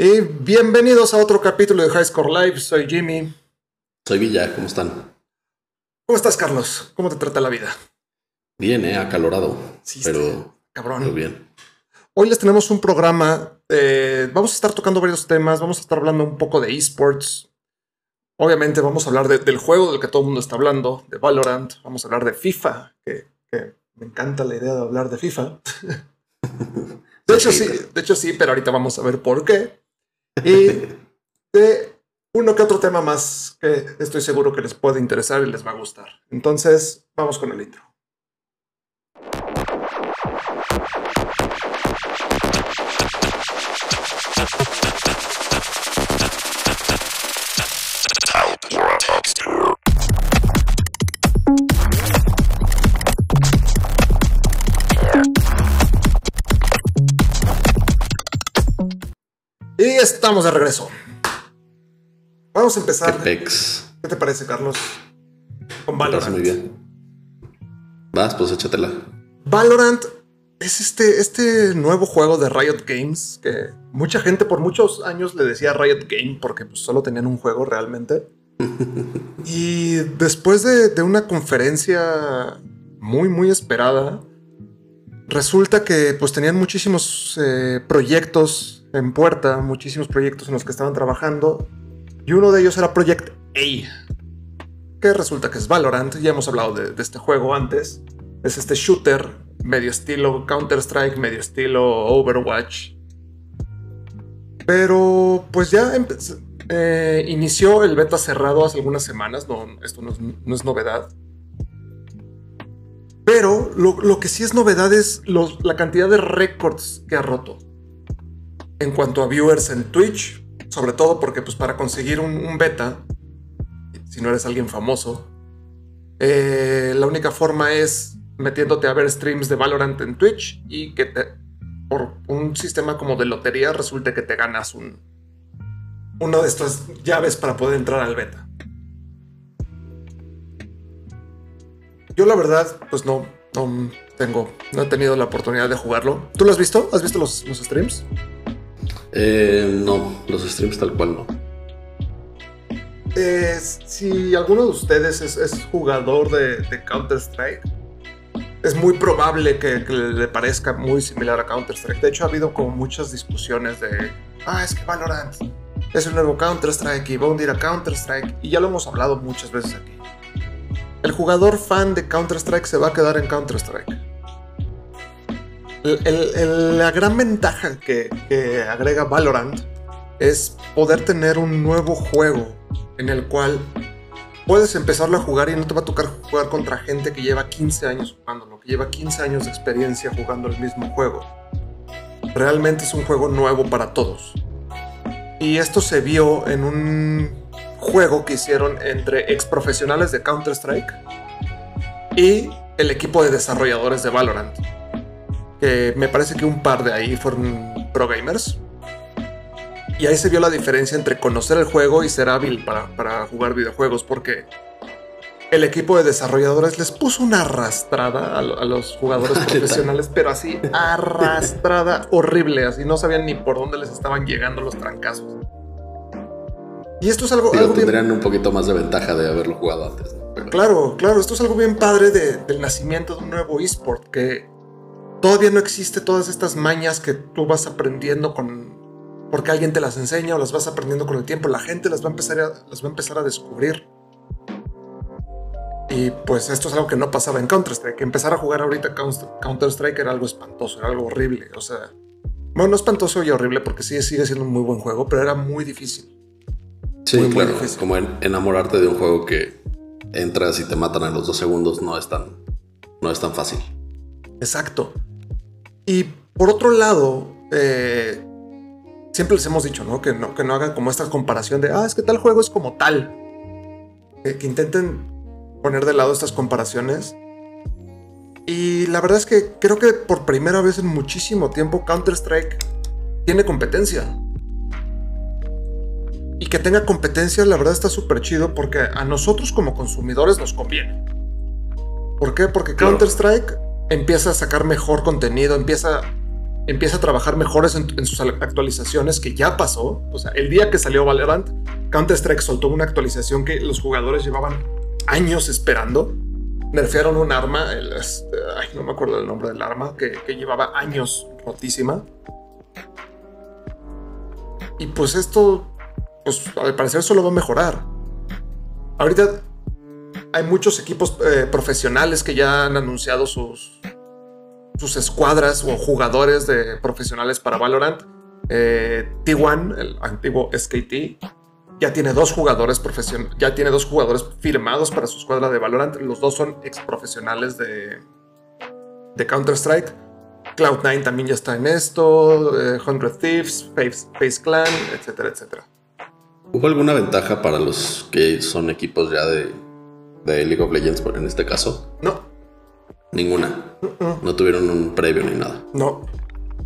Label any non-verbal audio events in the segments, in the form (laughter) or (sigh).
Y bienvenidos a otro capítulo de High Score Live. Soy Jimmy. Soy Villa, ¿cómo están? ¿Cómo estás, Carlos? ¿Cómo te trata la vida? Bien, eh, acalorado. Sí, pero cabrón. muy bien. Hoy les tenemos un programa. eh, vamos a estar tocando varios temas. Vamos a estar hablando un poco de esports. Obviamente, vamos a hablar de- del juego del que todo el mundo está hablando, de Valorant. Vamos a hablar de FIFA, que, que me encanta la idea de hablar de FIFA. (laughs) De hecho, sí, de hecho, sí, pero ahorita vamos a ver por qué. Y de uno que otro tema más que estoy seguro que les puede interesar y les va a gustar. Entonces, vamos con el intro. Y estamos de regreso. Vamos a ¿Qué empezar. pex? ¿Qué te parece, Carlos? Con Valorant. muy bien. Vas, pues échatela. Valorant es este, este nuevo juego de Riot Games que mucha gente por muchos años le decía Riot Game porque pues, solo tenían un juego realmente. (laughs) y después de, de una conferencia muy, muy esperada, resulta que pues tenían muchísimos eh, proyectos en puerta, muchísimos proyectos en los que estaban trabajando. Y uno de ellos era Project A, que resulta que es Valorant. Ya hemos hablado de, este juego antes. Es este shooter, medio estilo Counter-Strike, medio estilo Overwatch. Pero pues ya eh, inició el beta cerrado hace algunas semanas. No, esto no es, no es novedad. Pero lo, lo que sí es novedad es la cantidad de récords que ha roto. En cuanto a viewers en Twitch, sobre todo porque pues para conseguir un, beta, si no eres alguien famoso, eh, la única forma es metiéndote a ver streams de Valorant en Twitch y que por un sistema como de lotería resulte que te ganas un, uno de estas llaves para poder entrar al beta. Yo la verdad, pues no, no tengo, no he tenido la oportunidad de jugarlo. ¿Tú lo has visto? ¿Has visto los, los streams? Eh, no, los streams tal cual no. Eh, si alguno de ustedes es, jugador de, de Counter-Strike, es muy probable que, que le parezca muy similar a Counter-Strike. De hecho, ha habido como muchas discusiones de, ah, es que Valorant es el nuevo Counter-Strike y va a hundir a Counter-Strike. Y ya lo hemos hablado muchas veces aquí. El jugador fan de Counter-Strike se va a quedar en Counter-Strike. La gran ventaja que, que agrega Valorant es poder tener un nuevo juego en el cual puedes empezarlo a jugar y no te va a tocar jugar contra gente que lleva 15 años jugándolo, que lleva 15 años de experiencia jugando el mismo juego. Realmente es un juego nuevo para todos. Y esto se vio en un juego que hicieron entre ex profesionales de Counter-Strike y el equipo de desarrolladores de Valorant. Que me parece que un par de ahí fueron pro gamers. Y ahí se vio la diferencia entre conocer el juego y ser hábil para, para jugar videojuegos, porque el equipo de desarrolladores les puso una arrastrada a, lo- a los jugadores (laughs) profesionales, pero así arrastrada horrible, así no sabían ni por dónde les estaban llegando los trancazos. Y esto es algo, Digo, algo bien tendrían un poquito más de ventaja de haberlo jugado antes. ¿no? Pero- Claro, claro, esto es algo bien padre de- del nacimiento de un nuevo esport, que todavía no existe todas estas mañas que tú vas aprendiendo con porque alguien te las enseña o las vas aprendiendo con el tiempo, la gente las va a empezar a, las va a, empezar a descubrir. Y pues esto es algo que no pasaba en Counter-Strike. Empezar a jugar ahorita Counter- Counter-Strike era algo espantoso, era algo horrible. O sea, bueno, no espantoso y horrible porque sí sigue siendo un muy buen juego, pero era muy difícil. Sí, Muy, muy claro. difícil. como en- enamorarte de un juego que entras y te matan a los dos segundos no es tan, no es tan fácil. Exacto. Y por otro lado, eh, siempre les hemos dicho, ¿no? Que, ¿no? que no hagan como esta comparación de, ah, es que tal juego es como tal. Eh, que intenten poner de lado estas comparaciones. Y la verdad es que creo que por primera vez en muchísimo tiempo Counter-Strike tiene competencia. Y que tenga competencia, la verdad está súper chido porque a nosotros como consumidores nos conviene. ¿Por qué? Porque Claro. Counter-Strike empieza a sacar mejor contenido, empieza empieza a trabajar mejores en, sus actualizaciones, que ya pasó. O sea, el día que salió Valorant, Counter-Strike soltó una actualización que los jugadores llevaban años esperando. Nerfearon un arma, el, este, ay, no me acuerdo el nombre del arma, que, que llevaba años rotísima. Y pues esto, pues al parecer solo va a mejorar. Ahorita hay muchos equipos eh, profesionales que ya han anunciado sus, sus escuadras o jugadores de profesionales para Valorant. Eh, T1, el antiguo SKT, ya tiene dos jugadores profesionales, ya tiene dos jugadores firmados para su escuadra de Valorant. Los dos son ex profesionales de, de Counter-Strike. Cloud9 también ya está en esto, eh, Hundred Thieves, Face, Face, Clan, etcétera, etcétera. ¿Hubo alguna ventaja para los que son equipos ya de, de League of Legends en este caso? No. Ninguna. No tuvieron un previo ni nada. No.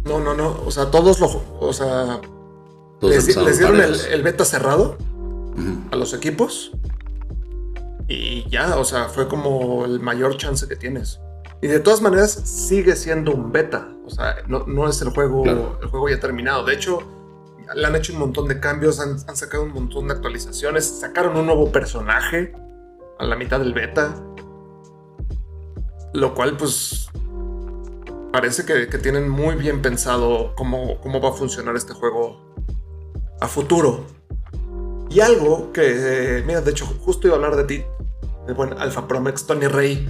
No, no, no. O sea, todos lo. O sea. les, les, dieron el, el, beta cerrado uh -huh. a los equipos. Y ya, o sea, fue como el mayor chance que tienes. Y de todas maneras, sigue siendo un beta. O sea, no, no es el juego, claro. el juego ya terminado. De hecho, le han hecho un montón de cambios, han, han, sacado un montón de actualizaciones, sacaron un nuevo personaje a la mitad del beta. Lo cual, pues, parece que, que tienen muy bien pensado cómo, cómo, va a funcionar este juego a futuro. Y algo que, eh, mira, de hecho, justo iba a hablar de ti, el buen Alpha Promex, Tony Rey,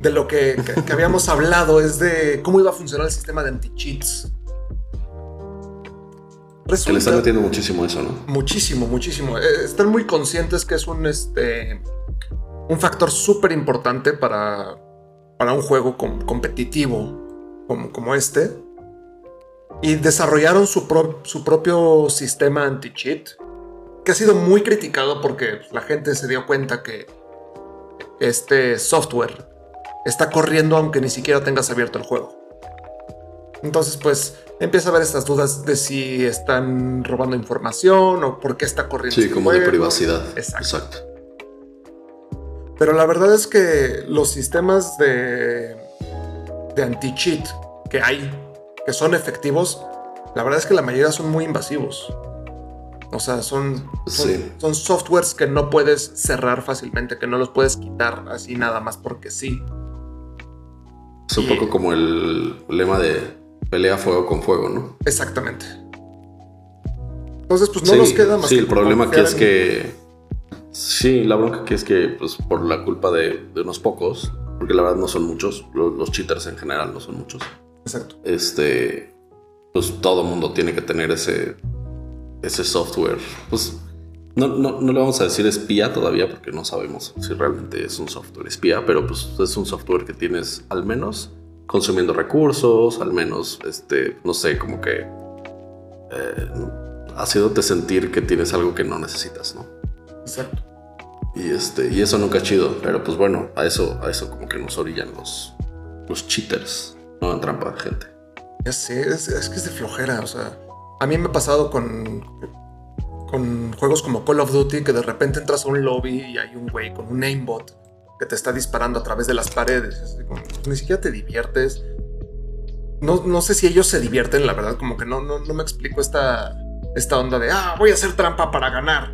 de lo que, que, que habíamos hablado, es de cómo iba a funcionar el sistema de anti-cheats. Resulta, que le están metiendo muchísimo eso, ¿no? Muchísimo, muchísimo. Eh, están muy conscientes que es un, este, un factor súper importante para, para un juego com competitivo como, como, este. Y desarrollaron su, pro su propio sistema anti-cheat, que ha sido muy criticado porque la gente se dio cuenta que este software está corriendo aunque ni siquiera tengas abierto el juego. Entonces, pues empieza a haber estas dudas de si están robando información o por qué está corriendo. Sí, este como juego. de privacidad. Exacto. Exacto. Pero la verdad es que los sistemas de, de anti-cheat que hay, que son efectivos, la verdad es que la mayoría son muy invasivos. O sea, son, son, sí. son softwares que no puedes cerrar fácilmente, que no los puedes quitar así nada más porque sí. Es un y, poco como el lema de pelea fuego con fuego, ¿no? Exactamente. Entonces, pues no sí, nos queda más. Sí, el problema aquí es en... que. Sí, la bronca aquí es que, pues, por la culpa de, de, unos pocos, porque la verdad no son muchos, los, los, cheaters en general no son muchos. Exacto. Este. Pues todo mundo tiene que tener ese. Ese software. Pues. No, no, no le vamos a decir espía todavía porque no sabemos si realmente es un software espía, pero pues es un software que tienes al menos consumiendo recursos, al menos, este, no sé, como que eh, haciéndote sentir que tienes algo que no necesitas, ¿no? Exacto. Y este, y eso nunca es chido, pero pues bueno, a eso, a eso como que nos orillan los, los cheaters, no en trampa, gente. Ya sé, es, es que es de flojera, o sea, a mí me ha pasado con, con juegos como Call of Duty que de repente entras a un lobby y hay un güey con un aimbot que te está disparando a través de las paredes. Como, ni siquiera te diviertes. No, no, sé si ellos se divierten, la verdad, como que no, no, no, me explico esta, esta onda de, ah, voy a hacer trampa para ganar.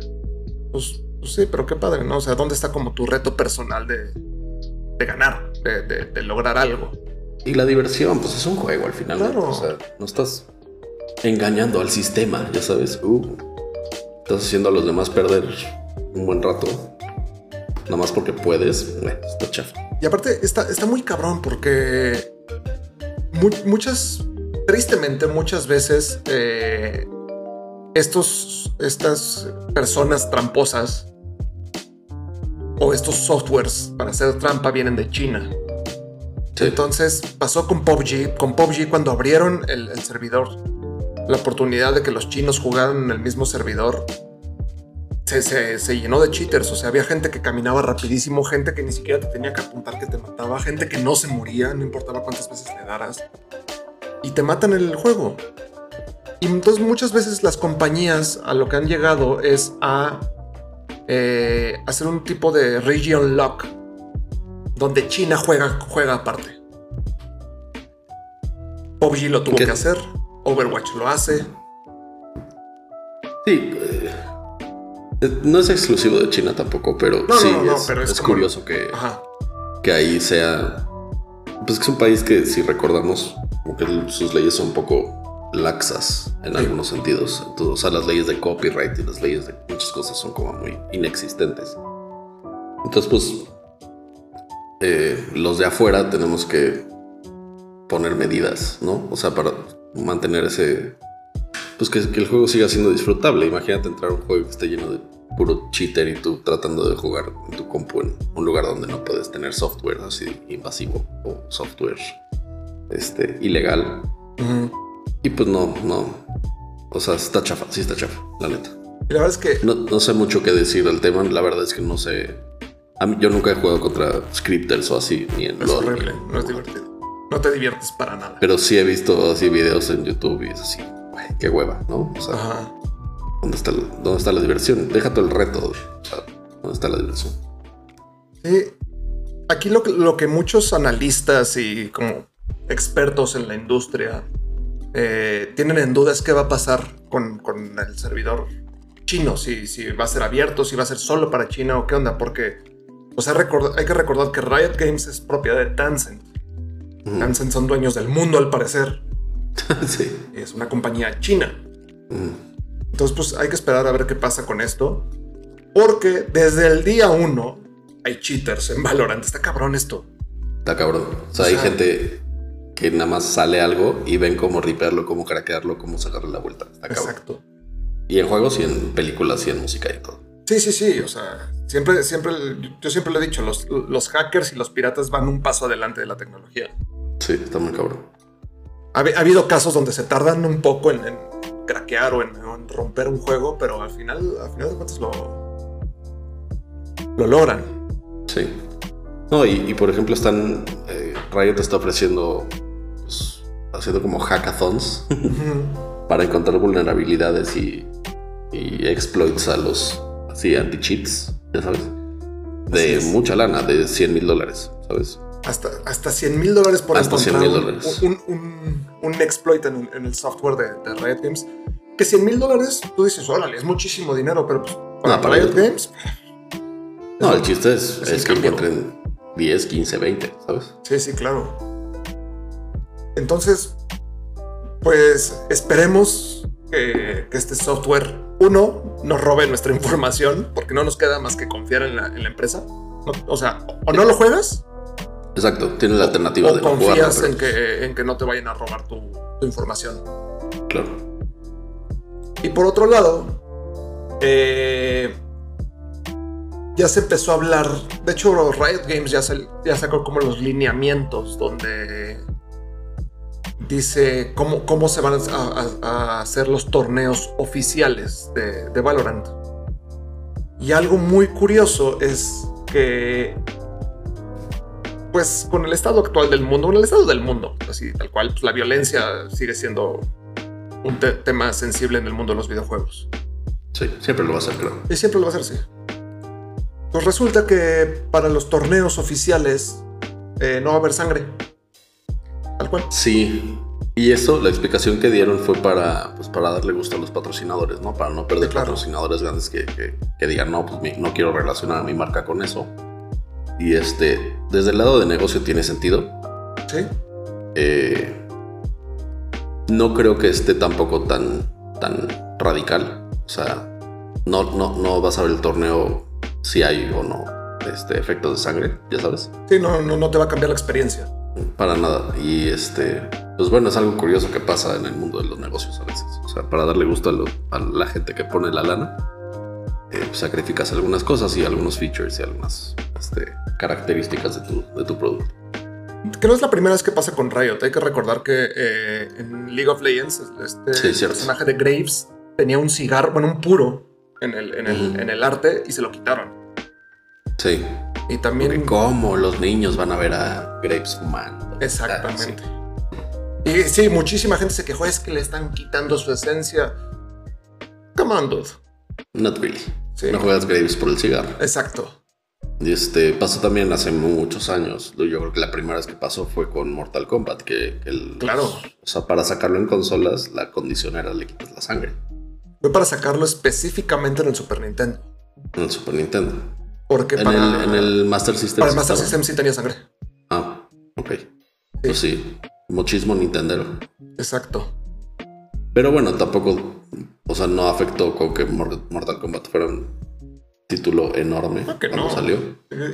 Pues, pues sí, pero qué padre, ¿no? O sea, ¿dónde está como tu reto personal de, de ganar, de, de, de, lograr algo? Y la diversión, pues es un juego al final. Claro. O sea, no estás engañando al sistema, ya sabes. Uh, estás haciendo a los demás perder un buen rato nada más porque puedes, bueno, está chafa. Y aparte está, está muy cabrón porque mu muchas, tristemente muchas veces eh, estos, estas personas tramposas o estos softwares para hacer trampa vienen de China. Sí. Entonces pasó con PUBG, con PUBG cuando abrieron el, el servidor, la oportunidad de que los chinos jugaran en el mismo servidor se, se, se, llenó de cheaters. O sea, había gente que caminaba rapidísimo, gente que ni siquiera te tenía que apuntar que te mataba, gente que no se moría, no importaba cuántas veces le daras. Y te matan en el juego. Y entonces muchas veces las compañías a lo que han llegado es a eh, hacer un tipo de region lock, donde China juega, juega aparte. PUBG lo tuvo ¿Qué? que hacer. Overwatch lo hace. Sí. eh, no es exclusivo de China tampoco, pero No, sí no, no, es, pero es es como- curioso que, Ajá. que ahí sea. Pues que es un país que, si recordamos, como que sus leyes son un poco laxas en Sí. algunos sentidos. Entonces, o sea, las leyes de copyright y las leyes de muchas cosas son como muy inexistentes. Entonces, pues, eh, los de afuera tenemos que poner medidas, ¿no? O sea, para mantener ese. Pues que, que el juego siga siendo disfrutable. Imagínate entrar a un juego que esté lleno de puro cheater y tú tratando de jugar en tu compu en un lugar donde no puedes tener software así invasivo o software este, ilegal. Ujú. Y pues no, no. O sea, está chafa, sí está chafa, la neta. Y la verdad es que No, no sé mucho qué decir del tema, la verdad es que no sé. A mí, yo nunca he jugado contra scripters o así, ni en es horrible, ni en- no es divertido. No te diviertes para nada. Pero sí he visto así videos en YouTube y es así, güey, qué hueva, ¿no? O sea, Ajá. ¿dónde, está, ¿dónde está la diversión? Deja todo el reto. O sea, ¿dónde está la diversión? Sí. Aquí lo, lo que muchos analistas y como expertos en la industria eh, tienen en duda es qué va a pasar con, con el servidor chino, si, si va a ser abierto, si va a ser solo para China o qué onda, porque o sea, record- hay que recordar que Riot Games es propiedad de Tencent. Ujú. Tencent son dueños del mundo al parecer, (laughs) sí. es una compañía china. Entonces, pues hay que esperar a ver qué pasa con esto. Porque desde el día uno hay cheaters en Valorant. Está cabrón esto. Está cabrón. O sea, O hay gente que nada más sale algo y ven cómo ripearlo, cómo craquearlo, cómo sacarle la vuelta. Exacto. Y en juegos y en películas y en música y todo. Sí, sí, sí. O sea, siempre, siempre, yo siempre lo he dicho, los, los hackers y los piratas van un paso adelante de la tecnología. Sí, está muy cabrón. Ha, ha habido casos donde se tardan un poco en, en craquear o en, romper un juego, pero al final, al final de cuentas lo, lo logran. Sí. No, y, y por ejemplo están... eh, Riot está ofreciendo... haciendo como hackathons (laughs) para encontrar vulnerabilidades y, y exploits a los así anti-cheats, ya sabes. De mucha lana, de 100 mil dólares, ¿sabes? Hasta, hasta 100 mil dólares por Hasta encontrar 100,000 un, dólares. un, un- un exploit en, el- en el software de, de Riot Games. Que 100 mil dólares, tú dices, órale, es muchísimo dinero, pero pues, para No, para Riot Games, No, el chiste es, Es es, que encuentren 10, 15, 20, ¿sabes? sí, sí, claro. Entonces, pues esperemos que, que este software, uno, nos robe nuestra información, porque no nos queda más que confiar en la, en la empresa. No- o sea, o no lo juegas, Exacto, tiene la alternativa o de confías pero- en que, en que no te vayan a robar tu, tu información. Claro. Y por otro lado, eh, ya se empezó a hablar. De hecho, Riot Games ya, ya sacó como los lineamientos donde dice cómo, cómo se van a, a- a hacer los torneos oficiales de, de Valorant. Y algo muy curioso es que, pues, con el estado actual del mundo, con el estado del mundo, así tal cual, pues, la violencia sigue siendo un te- tema sensible en el mundo de los videojuegos. Sí, siempre lo va a hacer, creo. Y siempre lo va a hacer así. Pues resulta que para los torneos oficiales eh, no va a haber sangre. Tal cual. Sí. Y eso, la explicación que dieron fue para, pues, para darle gusto a los patrocinadores, ¿no? Para no perder Sí, claro. patrocinadores grandes que, que- que digan, no, pues mi- no quiero relacionar mi marca con eso. Y este, desde el lado de negocio tiene sentido. Sí. Eh, no creo que esté tampoco tan, tan radical. O sea, no, no, no vas a ver el torneo si hay o no este, efectos de sangre, ya sabes. Sí, no, no, no te va a cambiar la experiencia. Para nada. Y este, pues bueno, es algo curioso que pasa en el mundo de los negocios a veces. O sea, para darle gusto a, lo- a la gente que pone la lana, eh, sacrificas algunas cosas y algunos features y algunas este, características de tu, de tu producto. Que no es la primera vez que pasa con Riot. Hay que recordar que eh, en League of Legends, este Sí, personaje de Graves tenía un cigarro, bueno, un puro en el, en el, Ujú. en el arte y se lo quitaron. Sí. Y también. Porque ¿Cómo los niños van a ver a Grapes fumando? Exactamente. Ah, sí. Y sí, muchísima gente se quejó, es que le están quitando su esencia. Come on, dude. Not really. Sí. No juegas Grapes por el cigarro. Exacto. Este, pasó también hace muchos años. Yo creo que la primera vez que pasó fue con Mortal Kombat, que el... Claro. O sea, para sacarlo en consolas, la condición era le quitas la sangre. Fue para sacarlo específicamente en el Super Nintendo. En el Super Nintendo. Porque En, para, el, en el Master System. para el sí Master. System sí tenía sangre. Ah, ok. Pues sí, muchísimo Nintendero. Exacto. Pero bueno, tampoco, o sea, no afectó con que Mor- Mortal Kombat fuera un título enorme Claro que cuando no. salió.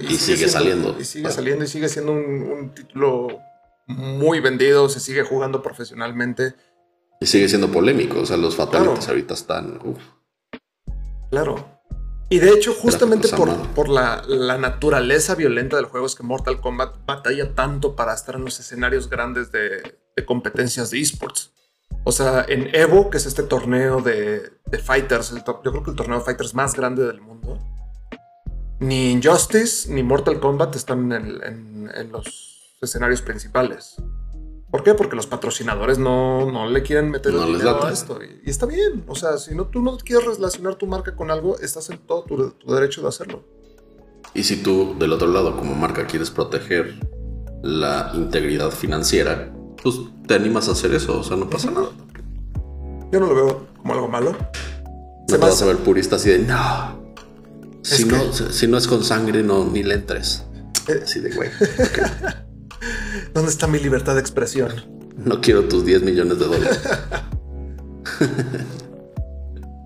Y sigue saliendo. Y sigue saliendo y sigue siendo un, un título muy vendido. Se sigue jugando profesionalmente. Y sigue siendo polémico. O sea, los fatalities Claro. ahorita están. uf. Claro. Y de hecho, justamente por, por la, la naturaleza violenta del juego es que Mortal Kombat batalla tanto para estar en los escenarios grandes de, de competencias de esports. O sea, en Evo, que es este torneo de, de fighters, el to- yo creo que el torneo de fighters más grande del mundo, ni Injustice ni Mortal Kombat están en, el- en- en los escenarios principales. ¿Por qué? Porque los patrocinadores no, no le quieren meter No el dinero a esto. Y, y está bien. O sea, si no, tú no quieres relacionar tu marca con algo, estás en todo tu, tu derecho de hacerlo. Y si tú, del otro lado, como marca, quieres proteger la integridad financiera, pues te animas a hacer eso. O sea, no pasa nada. Yo no lo veo como algo malo. No te me vas a ver purista así de no. Si, no, si no es con sangre, no, ni le entres. Eh. Así de güey. (laughs) ¿Dónde está mi libertad de expresión? No quiero tus 10 millones de dólares. (laughs) (laughs)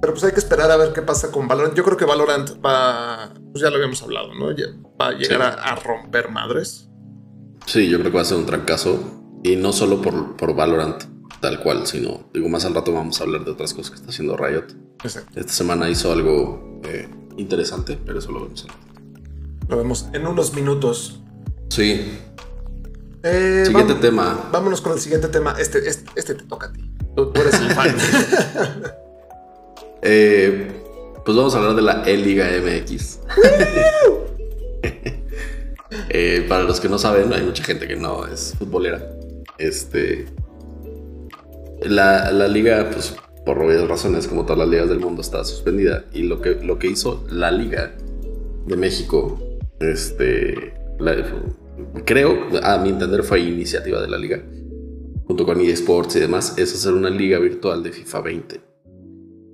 Pero pues hay que esperar a ver qué pasa con Valorant. Yo creo que Valorant va, pues ya lo habíamos hablado, ¿no? Va a llegar Sí. a, a romper madres. Sí, yo creo que va a ser un trancazo. Y no solo por, por Valorant, tal cual, sino, digo, más al rato vamos a hablar de otras cosas que está haciendo Riot. Exacto. Esta semana hizo algo eh, interesante, pero eso lo vemos. Lo vemos en unos minutos. Sí, Eh, siguiente tema. Vámonos con el siguiente tema. Este, este, este te toca a ti. Tú, tú eres el fan. (laughs) Eh, pues vamos a hablar de la E-Liga MX. (laughs) Eh, para los que no saben, hay mucha gente que no es futbolera. Este. La, la liga, pues, por obvias razones, como todas las ligas del mundo, está suspendida. Y lo que, lo que hizo la Liga de México, este. la- creo, a mi entender, fue iniciativa de la liga, junto con eSports y demás, es hacer una liga virtual de FIFA 20.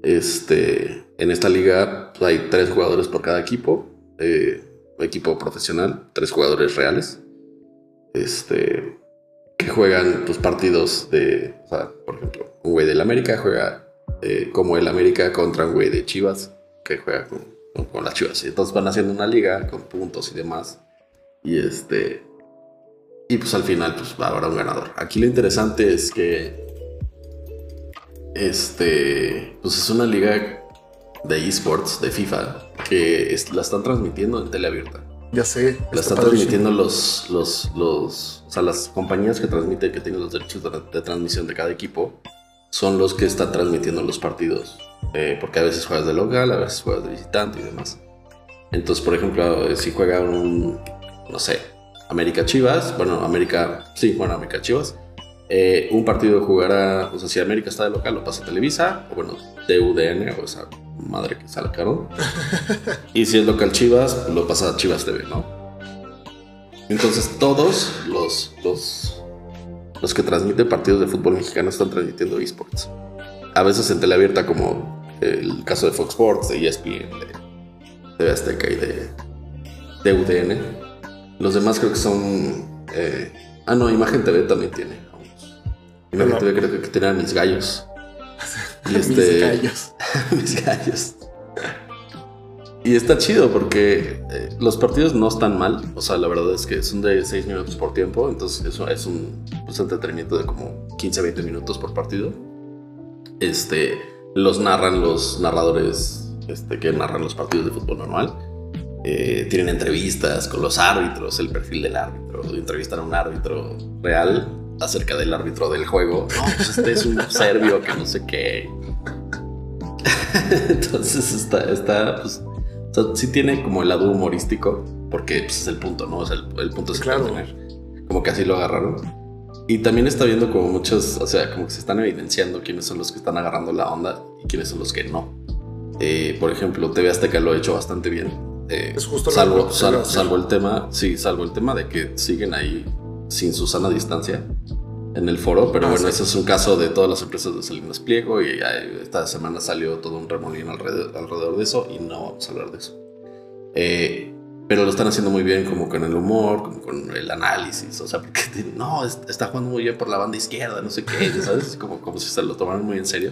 Este, en esta liga pues, hay tres jugadores por cada equipo. eh, equipo profesional, tres jugadores reales. Este, que juegan pues, partidos de. o sea, por ejemplo, un güey del América juega eh, como el América contra un güey de Chivas que juega con, con- con las Chivas. Y entonces van haciendo una liga con puntos y demás. Y este. Y pues al final, pues habrá un ganador. Aquí lo interesante es que este, pues es una liga de esports de FIFA que es- la están transmitiendo en tele abierta. ya sé. La está están transmitiendo los, los, los, o sea, las compañías que transmiten, que tienen los derechos de, de transmisión de cada equipo, son los que están transmitiendo los partidos. Eh, porque a veces juegas de local, a veces juegas de visitante y demás. Entonces, por ejemplo, eh, si juega un, no sé, América Chivas, bueno, América, sí, bueno, América Chivas, eh, un partido jugará, o sea, si América está de local, lo pasa a Televisa, o bueno, TUDN, o esa madre que sacaron. (laughs) y si es local Chivas, lo pasa a Chivas TV, ¿no? Entonces todos los, los, los que transmiten partidos de fútbol mexicano están transmitiendo esports. A veces en teleabierta como el caso de Fox Sports, de ESPN, de TV Azteca y de, de UDN. Los demás creo que son... eh, ah, no, Imagen TV también tiene. Imagen No. TV creo que tiene a mis gallos. (laughs) Y Mis este- gallos. (laughs) mis gallos. Y está chido porque eh, los partidos no están mal. O sea, la verdad es que son de 6 minutos por tiempo. Entonces, eso es un pues, entretenimiento de como 15, 20 minutos por partido. Este, los narran los narradores este, que narran los partidos de fútbol normal. Eh, tienen entrevistas con los árbitros, el perfil del árbitro. Entrevistan a un árbitro real acerca del árbitro del juego. No, pues este es un (laughs) serbio que no sé qué. (laughs) Entonces está, está pues, o sea, sí tiene como el lado humorístico, porque pues, es el punto, ¿no? O sea, el, el punto es Claro. entretener. Como que así lo agarraron. Y también está viendo como muchos, o sea, como que se están evidenciando quiénes son los que están agarrando la onda y quiénes son los que no. Eh, por ejemplo, TV Azteca lo ha hecho bastante bien. Eh, Es justo lo salvo, sal- salvo el tema, sí, salvo el tema de que siguen ahí sin su sana distancia en el foro, pero Ah, bueno, sí. ese es un caso de todas las empresas de Salinas Pliego y esta semana salió todo un remolino alrededor, alrededor de eso y no vamos a hablar de eso. Eh, pero lo están haciendo muy bien como con el humor, como con el análisis, o sea, porque (laughs) no, es- está jugando muy bien por la banda izquierda, no sé qué, ¿sabes? Como, como si se lo tomaran muy en serio.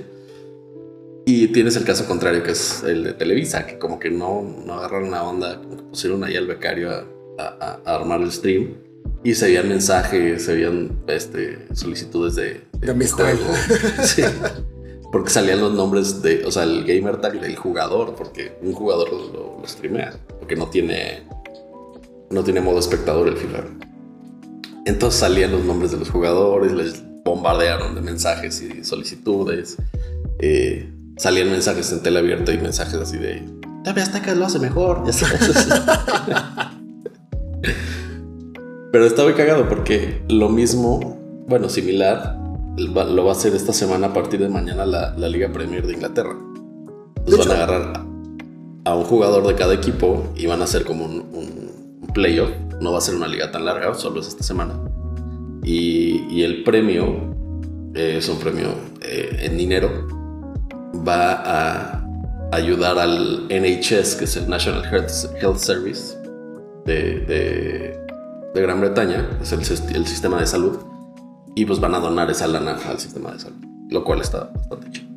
Y tienes el caso contrario, que es el de Televisa, que como que no, no agarraron la onda, como que pusieron ahí al becario a, a- a armar el stream y se veían mensajes, se veían este, solicitudes de, De amistad. juego. Sí. Porque salían los nombres de, o sea, el gamer tag del jugador, porque un jugador lo, lo, lo streamea, porque no tiene, no tiene modo espectador el FIFA. Entonces salían los nombres de los jugadores, les bombardearon de mensajes y solicitudes. Eh, salían mensajes en tele abierta y mensajes así de TV Azteca lo hace mejor. ya sabes. (laughs) Pero está muy cagado porque lo mismo, bueno, similar, lo va a hacer esta semana a partir de mañana la, la Liga Premier de Inglaterra. Entonces van a agarrar a un jugador de cada equipo y van a hacer como un, un- un playoff. No va a ser una liga tan larga, solo es esta semana. Y, y el premio eh, es un premio eh, en dinero. Va a ayudar al NHS, que es el National Health, Health Service de, de- de Gran Bretaña, es el, sis- el sistema de salud. Y pues van a donar esa lana al sistema de salud, lo cual está bastante chido.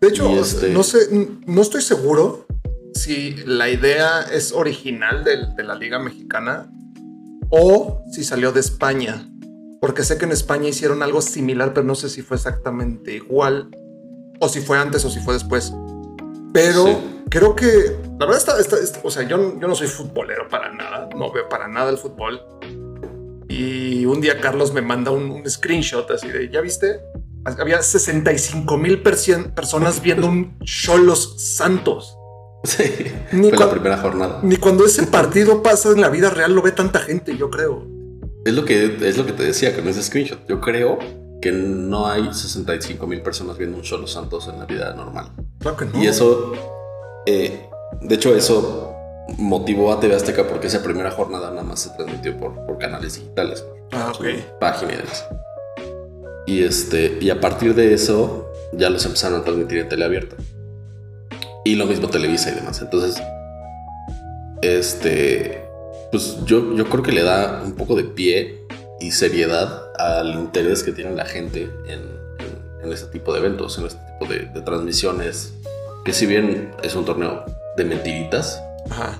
De hecho, este- no sé, no estoy seguro si la idea es original de, la Liga Mexicana o si salió de España. Porque sé que en España hicieron algo similar, pero no sé si fue exactamente igual o si fue antes o si fue después. Pero Sí. creo que la verdad está, está- está- o sea, yo, yo no soy futbolero para nada, no veo para nada el fútbol. Y un día Carlos me manda un, un screenshot así de, ¿ya viste? Había 65 mil personas viendo un Cholos Santos. Sí, Ni fue la primera jornada. Ni cuando ese partido pasa en la vida real lo ve tanta gente, yo creo. Es lo que, es lo que te decía con ese screenshot. Yo creo que no hay 65 mil personas viendo un solo Santos en la vida normal. Claro que no. Y eso, eh, de hecho, eso motivó a TV Azteca porque esa primera jornada nada más se transmitió por, por canales digitales, Ah, ok. página y demás. Y, este, y a partir de eso ya los empezaron a transmitir en tele abierta. Y lo mismo Televisa y demás. Entonces, este, pues yo, yo creo que le da un poco de pie y seriedad al interés que tiene la gente en, en- en este tipo de eventos, en este tipo de, de transmisiones, que si bien es un torneo de mentiritas, Ajá.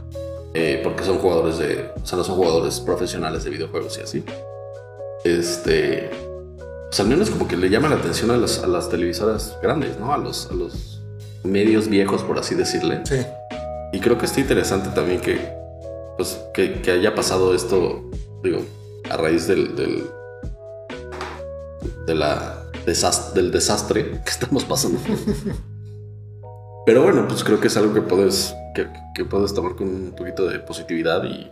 eh, porque son jugadores de, o sea, no son jugadores profesionales de videojuegos y así. Este, pues al menos como que le llama la atención a las, a las televisoras grandes, ¿no? A los, a los medios viejos, por así decirle. Sí. Y creo que está interesante también que, pues, que, que haya pasado esto, digo, a raíz del, del, de la desas- del desastre que estamos pasando. Pero bueno, pues creo que es algo que puedes, que, que puedes tomar con un poquito de positividad y,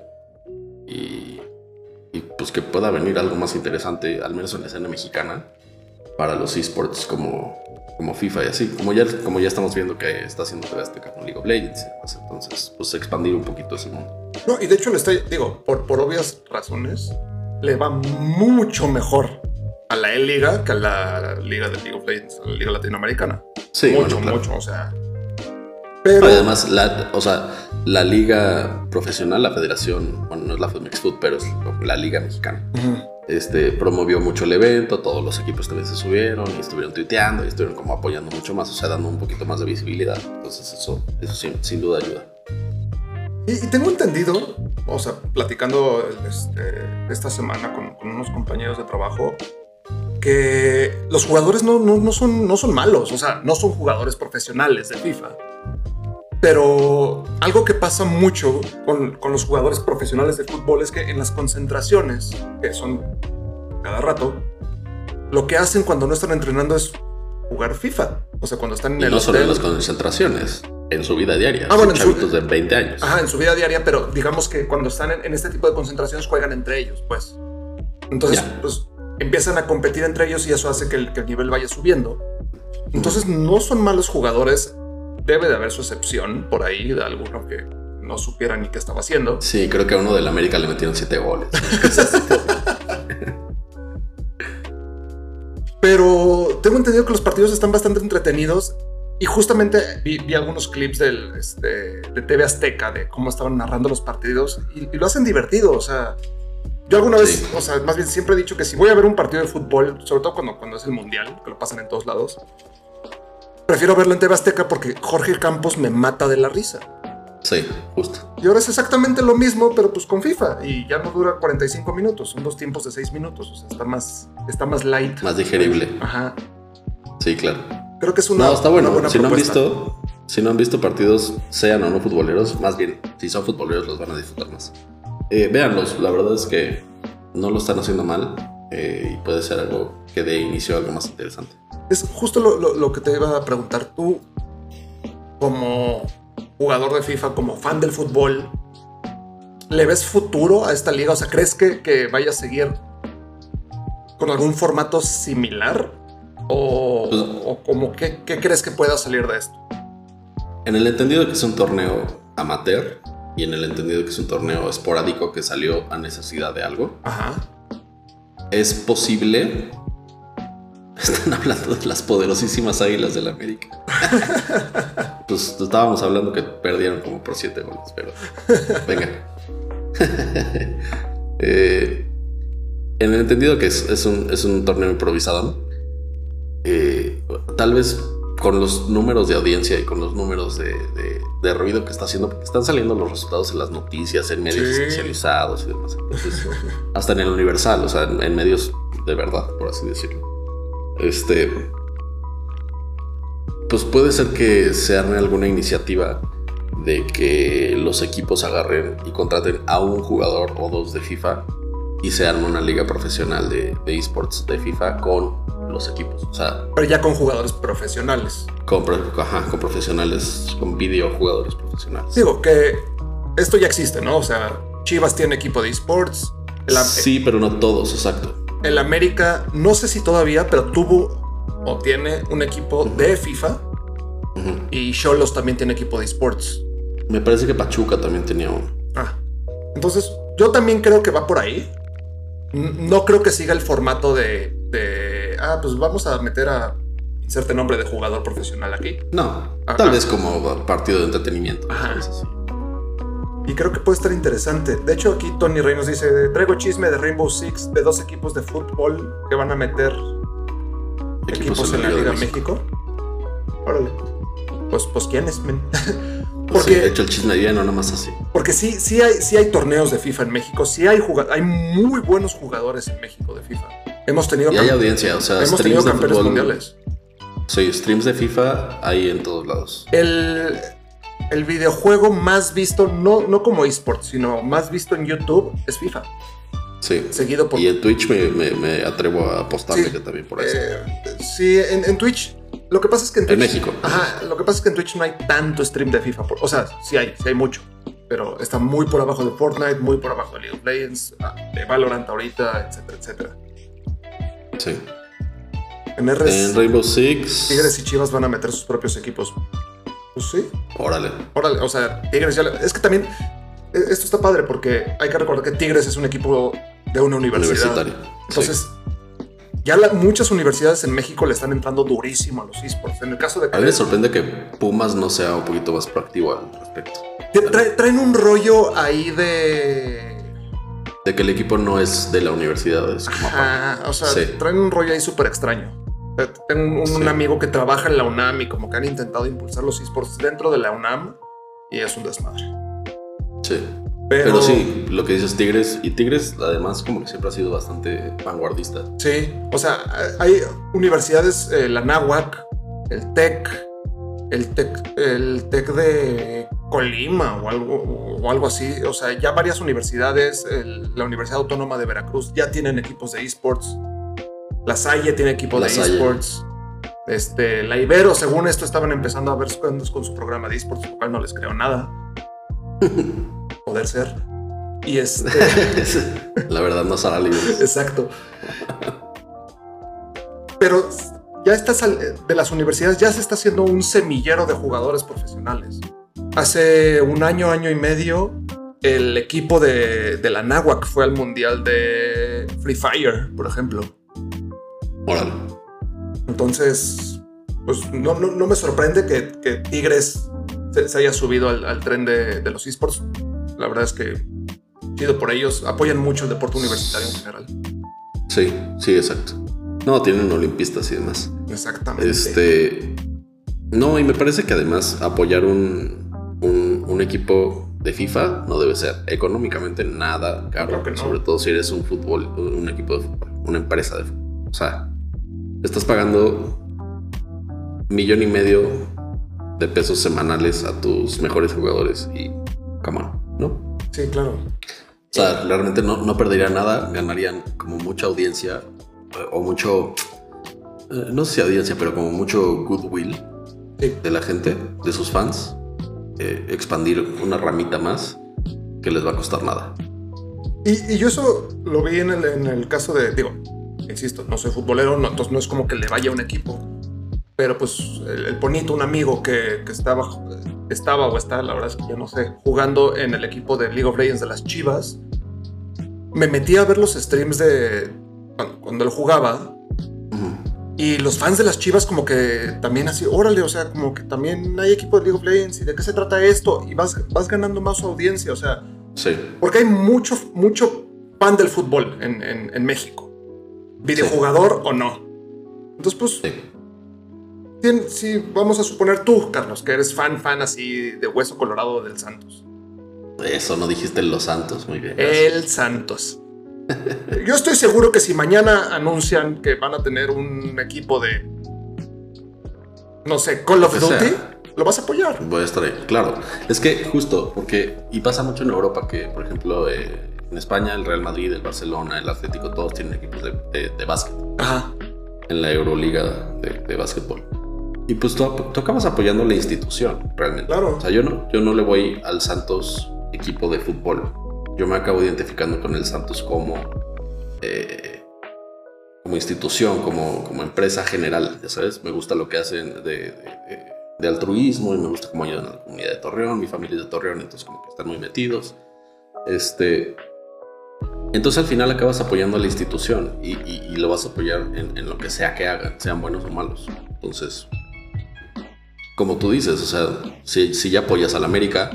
y, y, pues que pueda venir algo más interesante, al menos en la escena mexicana, para los esports como, como FIFA y así. Como ya, como ya estamos viendo que está haciendo TV Azteca con League of Legends. Entonces, pues expandir un poquito ese mundo. No, y de hecho le estoy, digo, por, por obvias razones, le va mucho mejor a la E-Liga que a la Liga de League of Legends, a la Liga Latinoamericana. Sí, mucho, bueno, claro. mucho, o sea. Pero, Además, la, o sea, la liga profesional, la federación, bueno, no es la FEMEX Food, pero es la liga mexicana. Este, promovió mucho el evento, todos los equipos también se subieron y estuvieron tuiteando y estuvieron como apoyando mucho más, o sea, dando un poquito más de visibilidad. Entonces eso, eso sin, sin duda ayuda. Y, y tengo entendido, o sea, platicando este, esta semana con, con unos compañeros de trabajo, que los jugadores no, no, no son, no son malos, o sea, no son jugadores profesionales de FIFA. Pero algo que pasa mucho con, con los jugadores profesionales de fútbol es que en las concentraciones, que son cada rato, lo que hacen cuando no están entrenando es jugar FIFA. O sea, cuando están en Y el no solo en las concentraciones, en su vida diaria. Ah, bueno, en su- de 20 años. Ajá, en su vida diaria, pero digamos que cuando están en, en este tipo de concentraciones juegan entre ellos, pues. Entonces, Ya. pues empiezan a competir entre ellos y eso hace que el, que el nivel vaya subiendo. Entonces, no son malos jugadores. Debe de haber su excepción por ahí de alguno que no supiera ni qué estaba haciendo. Sí, creo que a uno del América le metieron siete goles. Pero tengo entendido que los partidos están bastante entretenidos y justamente vi, vi algunos clips del, este, de TV Azteca de cómo estaban narrando los partidos y, y lo hacen divertido. O sea, yo alguna vez, Sí. o sea, más bien siempre he dicho que si voy a ver un partido de fútbol, sobre todo cuando, cuando es el mundial, que lo pasan en todos lados, prefiero verlo en TV Azteca porque Jorge Campos me mata de la risa. Sí, justo. Y ahora es exactamente lo mismo, pero pues con FIFA. Y ya no dura 45 minutos, son dos tiempos de 6 minutos. O sea, está más, está más light. Más digerible. Ajá. Sí, claro. Creo que es una. No, está bueno. buena Si no han propuesta. visto, si no han visto partidos, sean o no futboleros, más bien, si son futboleros los van a disfrutar más. Eh, véanlos, la verdad es que no lo están haciendo mal eh, y puede ser algo que dé inicio a algo más interesante. Es justo lo, lo- lo que te iba a preguntar. Tú, como jugador de FIFA, como fan del fútbol, ¿le ves futuro a esta liga? O sea, ¿crees que, que vaya a seguir con algún formato similar? ¿O, Pues- o como qué, qué crees que pueda salir de esto? En el entendido que es un torneo amateur y en el entendido que es un torneo esporádico que salió a necesidad de algo, Ajá. es posible. (laughs) Están hablando de las poderosísimas águilas del América. (laughs) pues estábamos hablando que perdieron como por siete goles, pero venga. (laughs) Eh, en el entendido que es, es un, es un torneo improvisado, eh, tal vez con los números de audiencia y con los números de, de- de ruido que está haciendo, porque están saliendo los resultados en las noticias, en medios Sí. especializados y demás. Entonces, hasta en el universal, o sea, en, en medios de verdad, por así decirlo. Este. Pues puede ser que se arme alguna iniciativa de que los equipos agarren y contraten a un jugador o dos de FIFA y se arme una liga profesional de, de esports de FIFA con los equipos. O sea, Pero ya con jugadores profesionales. con, ajá, con profesionales, con videojugadores profesionales. Digo que esto ya existe, ¿no? O sea, Chivas tiene equipo de esports. Sí, pero no todos, exacto. el América, no sé si todavía, pero tuvo o tiene un equipo de FIFA. Y Cholos también tiene equipo de esports. Me parece que Pachuca también tenía uno. Ah. Entonces, yo también creo que va por ahí. No creo que siga el formato de, de, ah, pues vamos a meter a inserte nombre de jugador profesional aquí. No, Ajá. tal vez como partido de entretenimiento. Ajá. Y creo que puede estar interesante. De hecho, aquí Tony Rey nos dice: Traigo chisme de Rainbow Six de dos equipos de fútbol que van a meter equipos, en la Liga México. Órale. Pues, pues ¿quiénes, men? (laughs) Pues sí, Porque, de hecho, el chisme de no nomás así. porque sí, sí, hay, sí hay torneos de FIFA en México. Sí hay, hay muy buenos jugadores en México de FIFA. Hemos tenido, Y hay cam- audiencia, o sea, hemos tenido de campeones mundiales. Sí, streams de FIFA hay en todos lados. El, el videojuego más visto, no, no como eSports, sino más visto en YouTube es FIFA. Sí. Seguido por Y en Twitch me, me- me atrevo a apostarle Sí. que también por eso. Eh, sí, en, en Twitch. Lo que pasa es que en Twitch. En México. Ajá, lo que pasa es que en Twitch no hay tanto stream de FIFA. por- o sea, sí hay, sí hay mucho. Pero está muy por abajo de Fortnite, muy por abajo de League of Legends, ah, de Valorant ahorita, etcétera, etcétera. Sí. En RS, En Rainbow Six. Tigres y Chivas van a meter sus propios equipos. Pues sí. Órale. Órale, o sea, Tigres ya. le- Es que también. eh, Esto está padre porque hay que recordar que Tigres es un equipo de una universidad. Universitario. Entonces, ya la- muchas universidades en México le están entrando durísimo a los esports. En el caso de A mí me sorprende que Pumas no sea un poquito más proactivo al respecto. Tra- traen un rollo ahí de. De que el equipo no es de la universidad, es como aparte. Ajá, o sea, Sí. traen un rollo ahí súper extraño. Eh, Tengo un, amigo que trabaja en la UNAM y como que han intentado impulsar los esports dentro de la UNAM y es un desmadre. Sí. Pero, Pero sí, lo que dices Tigres, y Tigres además como que siempre ha sido bastante vanguardista. Sí, o sea, hay universidades, eh, la NAWAC, el TEC, el TEC, el TEC de Colima o algo, o algo así. O sea, ya varias universidades, el- la Universidad Autónoma de Veracruz ya tienen equipos de esports. La Salle tiene equipo La de esports. Este, la Ibero, según esto, estaban empezando a ver con, con su programa de esports, lo cual no les creo nada. (laughs) Poder ser. Y este. (laughs) la verdad no será libre. Exacto. Pero ya está sal- de las universidades ya se está haciendo un semillero de jugadores profesionales. Hace un año, año y medio, el equipo de, de la Nahuac fue al mundial de Free Fire, por ejemplo. Órale. Entonces, pues no, no, no me sorprende que, que Tigres se, se haya subido al, al tren de, de los esports. La verdad es que chido por ellos. Apoyan mucho el deporte universitario en general. Sí, sí, exacto. No, tienen olimpistas y demás. Exactamente. Este. No, y me parece que además apoyar un, un, equipo de FIFA no debe ser económicamente nada caro. No. Sobre todo si eres un fútbol, un equipo de fútbol, una empresa de fútbol. O sea, estás pagando millón y medio de pesos semanales a tus mejores jugadores y come on, ¿no? Sí, claro. O sea, realmente no, no perdería nada, ganarían como mucha audiencia eh, o mucho, eh, no sé si audiencia, pero como mucho goodwill Sí. de la gente, de sus fans, eh, expandir una ramita más que les va a costar nada. Y, yo eso lo vi en el, en el caso de, digo, insisto, no soy futbolero, no, entonces no es como que le vaya a un equipo. Pero pues el, el Ponito, un amigo que, estaba, estaba o está, la verdad es que ya no sé, jugando en el equipo de League of Legends de las Chivas, me metí a ver los streams de cuando, él jugaba. Y los fans de las Chivas como que también así, órale, o sea, como que también hay equipo de League of Legends y de qué se trata esto y vas, vas ganando más audiencia, o sea, Sí, porque hay mucho, mucho fan del fútbol en, en- en México. Videojugador o no. Entonces, pues, sí. si vamos a suponer tú, Carlos, que eres fan, fan así de hueso colorado del Santos. Eso no dijiste Los Santos, muy bien. El Santos. (laughs) Yo estoy seguro que si mañana anuncian que van a tener un equipo de, no sé, Call of Duty, sea. lo vas a apoyar. Voy a estar ahí, claro. Es que justo, porque, y pasa mucho en Europa que, por ejemplo, eh, en España el Real Madrid, el Barcelona, el Atlético, todos tienen equipos de, de, de básquet. Ajá. en la Euroliga de, de básquetbol. Y pues tú, tú acabas apoyando la institución, realmente. Claro. O sea, yo no, yo no le voy al Santos equipo de fútbol. Yo me acabo identificando con el Santos como, eh, como institución, como, como empresa general, ya sabes. Me gusta lo que hacen de, de- altruismo y me gusta cómo ayudan a la comunidad de Torreón. Mi familia es de Torreón, entonces como que están muy metidos. Este, entonces al final acabas apoyando a la institución y, y- y lo vas a apoyar en, en lo que sea que hagan, sean buenos o malos. Entonces, como tú dices, o sea, si, si ya apoyas al América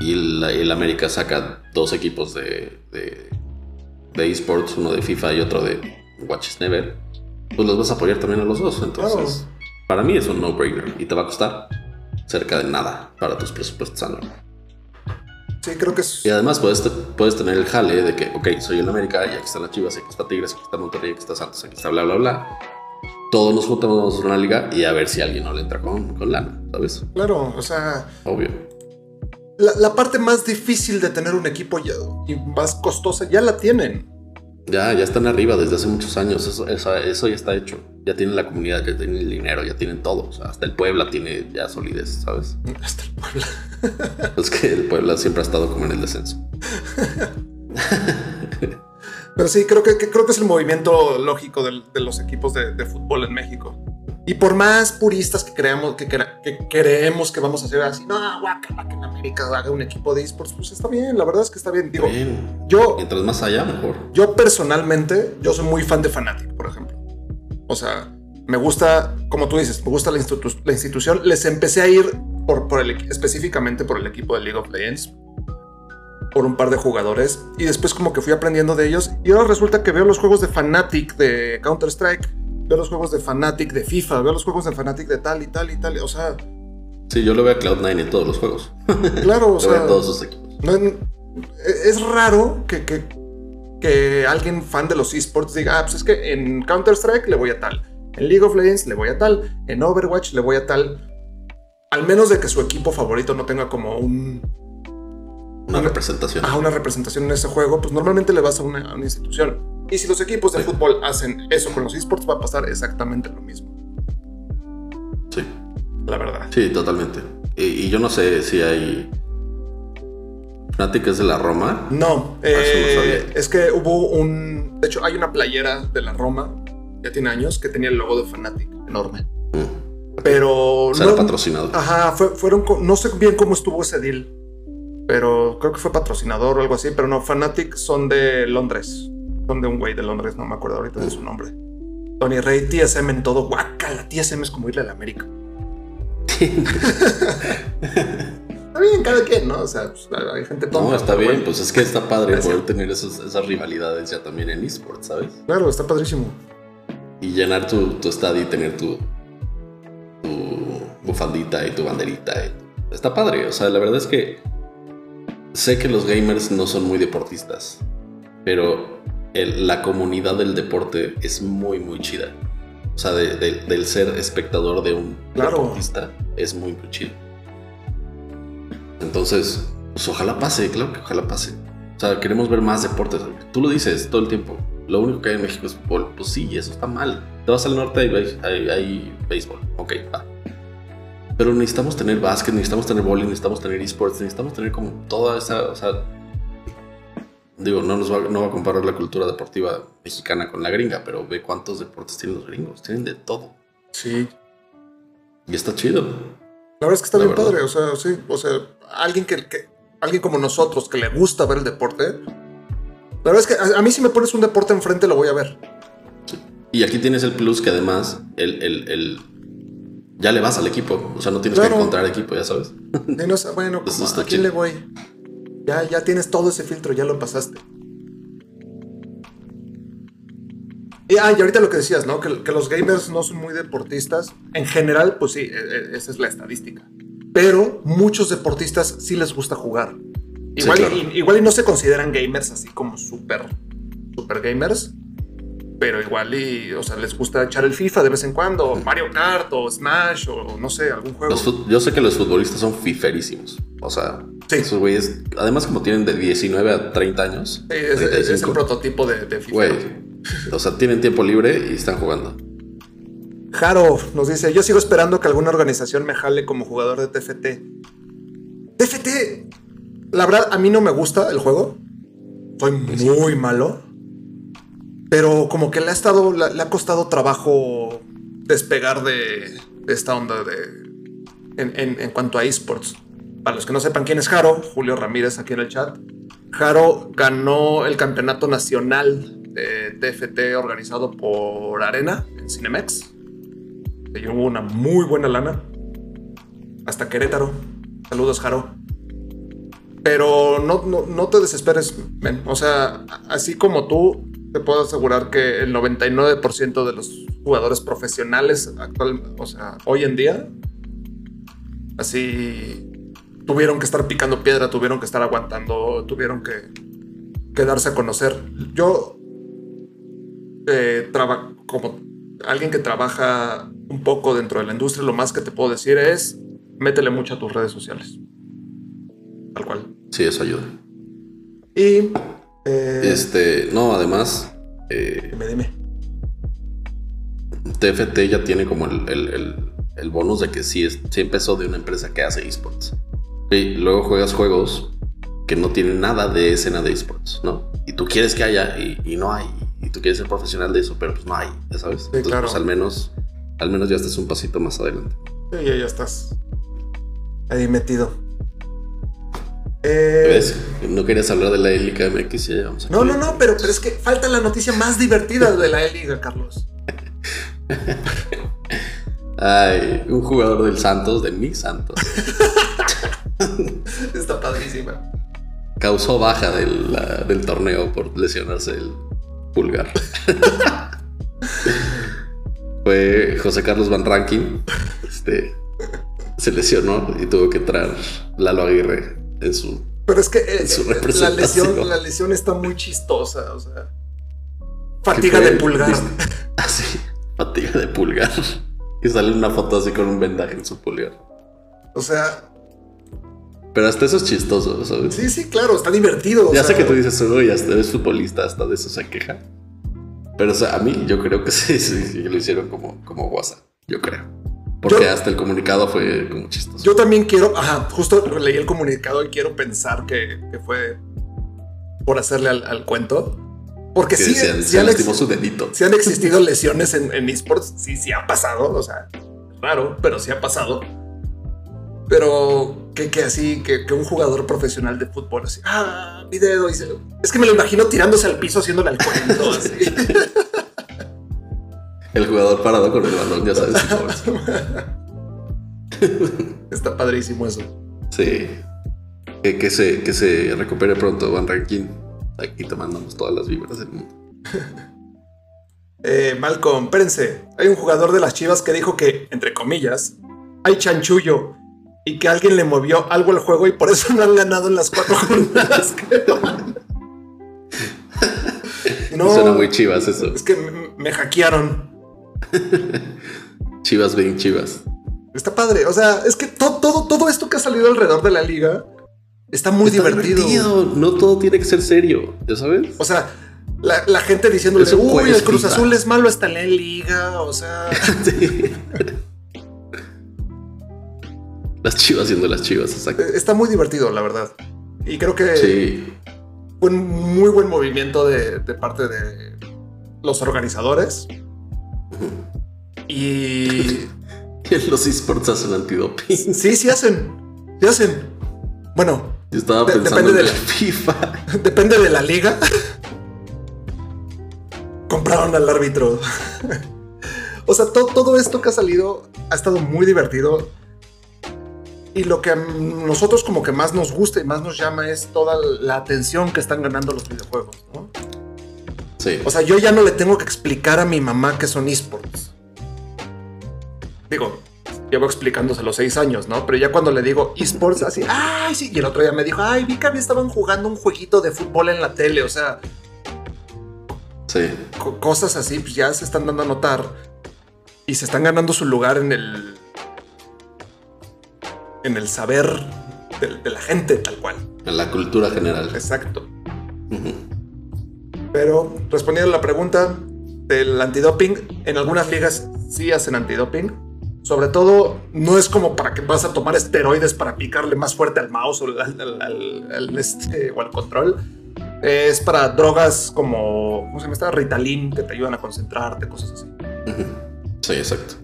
y el, el América saca dos equipos de, de, de esports, uno de FIFA y otro de Watch Is Never, pues los vas a apoyar también a los dos. Entonces, para mí es un no-brainer y te va a costar cerca de nada para tus presupuestos anuales. Sí, creo que es. Y además puedes, puedes tener el jale de que, ok, soy el América y aquí están las Chivas, aquí está Tigres, aquí está Monterrey, aquí está Santos, aquí está bla, bla, bla. Todos nos juntamos en una liga y a ver si alguien no le entra con, con lana, ¿sabes? Claro, o sea, Obvio. La, la parte más difícil de tener un equipo ya- y más costosa ya la tienen. Ya, ya están arriba desde hace muchos años, eso, eso, eso ya está hecho. Ya tienen la comunidad, ya tienen el dinero, ya tienen todo. O sea, hasta el Puebla tiene ya solidez, ¿sabes? Hasta el Puebla. (laughs) Es que el Puebla siempre ha estado como en el descenso. (laughs) Pero sí, creo que, que- creo que es el movimiento lógico de, los equipos de, de fútbol en México. Y por más puristas que creamos que, cre- que creemos que vamos a hacer así, no, guácala, que en América haga un equipo de esports, pues está bien, la verdad es que está bien. Digo, Bien. yo, Mientras más allá, mejor. yo personalmente, yo soy muy fan de Fnatic, por ejemplo. O sea, me gusta, como tú dices, me gusta la, institu- la institución. Les empecé a ir por, por el, específicamente por el equipo de League of Legends, por un par de jugadores, y después como que fui aprendiendo de ellos. Y ahora resulta que veo los juegos de Fnatic de Counter-Strike, veo los juegos de Fnatic de FIFA, veo los juegos de Fnatic de tal y tal y tal. O sea, Sí, yo lo veo a Cloud9 en todos los juegos. (laughs) claro, o Lo veo sea, en todos sus equipos. no es, raro que, que, que alguien fan de los esports diga, ah, pues es que en Counter-Strike le voy a tal, en League of Legends le voy a tal, en Overwatch le voy a tal. Al menos de que su equipo favorito no tenga como un, Una una- representación. a una representación en ese juego, pues normalmente le vas a una, a una institución. Y si los equipos de Sí. fútbol hacen eso con los esports, va a pasar exactamente lo mismo, Sí, la verdad. sí, totalmente. Y, y yo no sé si hay. Fnatic es de la Roma. No, Ah, no eh, es que hubo un. De hecho, hay una playera de la Roma, ya tiene años, que tenía el logo de Fnatic enorme. Mm, Pero. O sea, era patrocinador. Ajá, fueron. No sé bien cómo estuvo ese deal. Pero creo que fue patrocinador o algo así. Pero no, Fanatic son de Londres. Son de un güey de Londres, no me acuerdo ahorita de su nombre. Tony Rey, TSM en todo. la TSM es como irle a la América. (laughs) está bien, cada quien, ¿no? O sea, pues, hay gente tonta. No, está bien, pues es que está padre poder tener esas rivalidades ya también en esports, ¿sabes? Claro, está padrísimo. Y llenar tu, tu estadio y tener tu, tu bufandita y tu banderita. Está padre, o sea, la verdad es que sé que los gamers no son muy deportistas, pero la comunidad del deporte es muy, muy chida. O sea, del ser espectador de un deportista es muy, muy chido. Entonces, pues ojalá pase, claro que ojalá pase. O sea, queremos ver más deportes. Tú lo dices todo el tiempo. Lo único que hay en México es fútbol. Pues sí, eso está mal. Te vas al norte y hay, hay, béisbol. Ok, va. Pero necesitamos tener básquet, necesitamos tener bowling, necesitamos tener esports, necesitamos tener como toda esa. O sea, digo, no, nos va, no va a comparar la cultura deportiva mexicana con la gringa, pero ve cuántos deportes tienen los gringos. Tienen de todo. Sí. Y está chido. La verdad es que está bien padre. O sea, sí. O sea, alguien que, alguien como nosotros que le gusta ver el deporte. La verdad es que a, mí si me pones un deporte enfrente lo voy a ver. Y aquí tienes el plus que además el, ya le vas al equipo. O sea, no tienes que encontrar equipo, ya sabes. bueno, (laughs) ¿a quién le voy? Ya, ya tienes todo ese filtro, ya lo pasaste. Y, ah, y ahorita lo que decías, ¿no? Que, que, los gamers no son muy deportistas. En general, pues sí, e, e, esa es la estadística. Pero muchos deportistas sí les gusta jugar. Igual, y, igual y no se consideran gamers así como súper, super gamers. Pero igual y, o sea, les gusta echar el FIFA de vez en cuando, Mario Kart o Smash o no sé, algún juego. yo sé que los futbolistas son fiferísimos. O sea, esos güeyes, además como tienen de 19 a 30 años. Sí, es, el prototipo de, de FIFA. o sea, tienen tiempo libre y están jugando. Jaro nos dice, yo sigo esperando que alguna organización me jale como jugador de TFT. TFT, la verdad, a mí no me gusta el juego. Soy muy malo. Pero como que le ha estado, le, ha costado trabajo despegar de, esta onda de en, cuanto a esports. Para los que no sepan quién es Jaro, Julio Ramírez aquí en el chat. Jaro ganó el campeonato nacional de TFT organizado por Arena en Cinemex se llevó una muy buena lana. Hasta Querétaro. Saludos, Jaro. Pero no, no, te desesperes, O sea, así como tú, te puedo asegurar que el 99% de los jugadores profesionales actual, o sea, hoy en día, así tuvieron que estar picando piedra, tuvieron que estar aguantando, tuvieron que, que darse a conocer. Yo, eh, como alguien que trabaja un poco dentro de la industria, lo más que te puedo decir es, métele mucho a tus redes sociales. Tal cual. Sí, eso ayuda. Y... Eh, este, no, además... Eh, dime, dime. TFT ya tiene como el, bonus de que sí, es, sí empezó de una empresa que hace esports. Y luego juegas juegos que no tienen nada de escena de esports, ¿no? Y tú quieres que haya y, no hay. Y tú quieres ser profesional de eso, pero pues no hay, ya sabes. Entonces, pues al menos al menos ya estás un pasito más adelante. Sí, ya, ya estás ahí metido. Eh, ¿Ves? No querías hablar de la Eliga MX ya vamos No, no, no, pero, pero es que falta la noticia más divertida de la Eliga, Carlos. (laughs) Ay, un jugador del Santos, de mi Santos. (laughs) Está padrísima. Causó baja del, del torneo por lesionarse el pulgar. (laughs) fue José Carlos Van Rankin. Este se lesionó y tuvo que traer Lalo Aguirre en su. Pero es que eh, la, lesión, la lesión está muy chistosa, o sea. (laughs) Fatiga de pulgar. Así, fatiga de pulgar. Y sale una foto así con un vendaje en su pulgar. O sea. Pero hasta eso es chistoso, ¿sabes? Sí, sí, claro, está divertido. Ya sé que tú dices, uy, hasta eres futbolista, hasta de eso se queja. Pero a mí yo creo que (laughs) sí, sí, lo hicieron como, como WhatsApp, yo creo. Porque hasta el comunicado fue como chistoso. Yo también quiero, ajá, justo leí el comunicado y quiero pensar que, fue por hacerle al, cuento. Porque sí, se, han, su dedito. Si han existido lesiones en, esports, sí, sí ha pasado. O sea, raro, pero sí ha pasado. Pero que, que así, que, que un jugador profesional de fútbol así, ah, mi dedo. y se- es que me lo imagino tirándose al piso haciéndole al cuento. así. (laughs) El jugador parado con el balón, ya sabes. (laughs) Está padrísimo eso. Sí. Que, que se, que se recupere pronto Van Rankin. Aquí te mandamos todas las vibras del mundo. (laughs) Eh, Malcolm, espérense. Hay un jugador de las chivas que dijo que, entre comillas, hay chanchullo y que alguien le movió algo al juego y por eso no han ganado en las cuatro (laughs) jornadas. no, Suena muy chivas eso. es que me, me hackearon. (laughs) Chivas bien chivas. Está padre. O sea, es que to- todo, todo esto que ha salido alrededor de la liga está muy Está divertido. No todo tiene que ser serio, ¿ya sabes? O sea, la, la gente diciéndole, Es un uy, el Cruz FIFA". Azul es malo, está en la liga. O sea, (laughs) Sí. Las chivas siendo las chivas, exacto. está muy divertido, la verdad. Y creo que Sí. fue un muy buen movimiento de, de parte de los organizadores. Y (laughs) Los esports hacen antidoping. sí, sí hacen. Sí hacen. Bueno, Yo estaba De- pensando depende en de la la- FIFA. (laughs) depende de la liga. Compraron al árbitro. (laughs) o sea, to- todo esto que ha salido ha estado muy divertido. Y lo que a nosotros como que más nos gusta y más nos llama es toda la atención que están ganando los videojuegos, ¿no? Sí. O sea, yo ya no le tengo que explicar a mi mamá que son esports. Digo, llevo explicándose seis años, ¿no? Pero ya cuando le digo esports, así, ay, sí. Y el otro día me dijo, ay, vi que había- estaban jugando un jueguito de fútbol en la tele. O sea, Sí. co- cosas así, pues ya se están dando a notar y se están ganando su lugar en el. en el saber de, de la gente, tal cual. En la cultura general. Exacto. Ujú. Pero respondiendo a la pregunta del antidoping, en algunas ligas sí hacen antidoping. Sobre todo, no es como para que vas a tomar esteroides para picarle más fuerte al mouse o al, este, control. Es para drogas como, ¿cómo se llama? esta? Ritalin, que te ayudan a concentrarte, cosas así. Sí, exacto.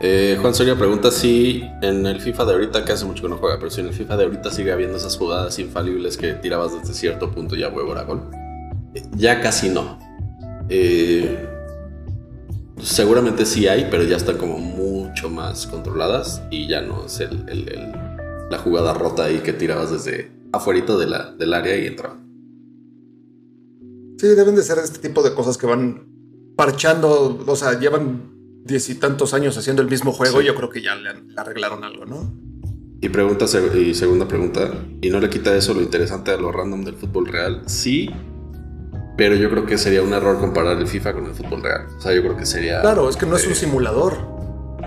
Eh, Juan Soria pregunta si en el FIFA de ahorita, que hace mucho que no juega, pero si en el FIFA de ahorita sigue habiendo esas jugadas infalibles que tirabas desde cierto punto ya huevo era gol. Ya casi no. Eh, seguramente sí hay, pero ya están como mucho más controladas y ya no es el, el- el- la jugada rota ahí que tirabas desde afuerita de la, del área y entraba. Sí, deben de ser este tipo de cosas que van parchando, o sea, llevan diez y tantos años haciendo el mismo juego Sí. y yo creo que ya le, le arreglaron algo, ¿no? Y pregunta y segunda pregunta, y no le quita eso lo interesante a lo random del fútbol real, sí, pero yo creo que sería un error comparar el FIFA con el fútbol real. O sea, yo creo que sería Claro, es que no es un eh, simulador.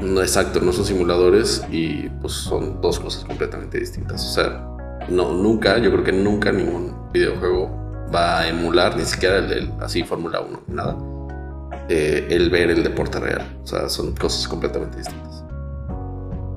no exacto, no son simuladores y pues son dos cosas completamente distintas. O sea, no nunca, yo creo que nunca ningún videojuego va a emular ni siquiera el del así Fórmula 1, nada. eh, el ver el deporte real. O sea, son cosas completamente distintas.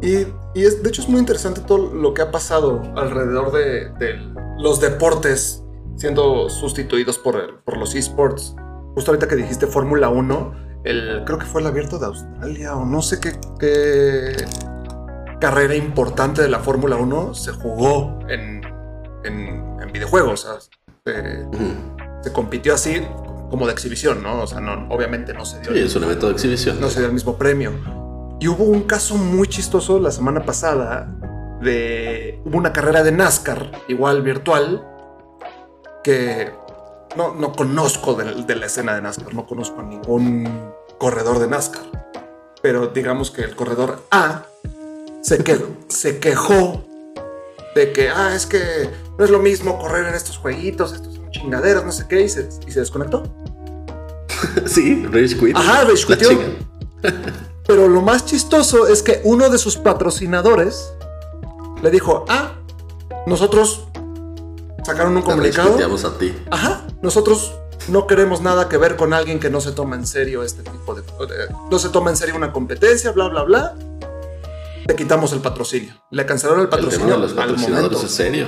Y, y es, de hecho es muy interesante todo lo que ha pasado alrededor de, de los deportes siendo sustituidos por, el- por los esports. Justo ahorita que dijiste Fórmula 1, el, creo que fue el abierto de Australia o no sé qué, qué carrera importante de la Fórmula 1 se jugó en, en, en videojuegos. O sea, se, compitió así como de exhibición, ¿no? O sea, no, obviamente no se dio Sí, es un evento de exhibición. no se dio el mismo premio. Y hubo un caso muy chistoso la semana pasada de hubo una carrera de NASCAR, igual virtual, que no, no conozco de, de la escena de NASCAR, no conozco a ningún corredor de NASCAR. Pero digamos que el corredor A se, que, se quejó de que, ah, es que no es lo mismo correr en estos jueguitos, estos son chingaderas, no sé qué, y se, y se desconectó. (laughs) Sí, Rage Quit. Ajá, Rage. (laughs) Pero lo más chistoso es que uno de sus patrocinadores le dijo, ah, nosotros sacaron un Te comunicado. a ti. Ajá, nosotros no queremos nada que ver con alguien que no se toma en serio este tipo de... no se toma en serio una competencia, bla, bla, bla. Le quitamos el patrocinio. Le cancelaron el El tema patrocinio de los al patrocinadores momento. es serio.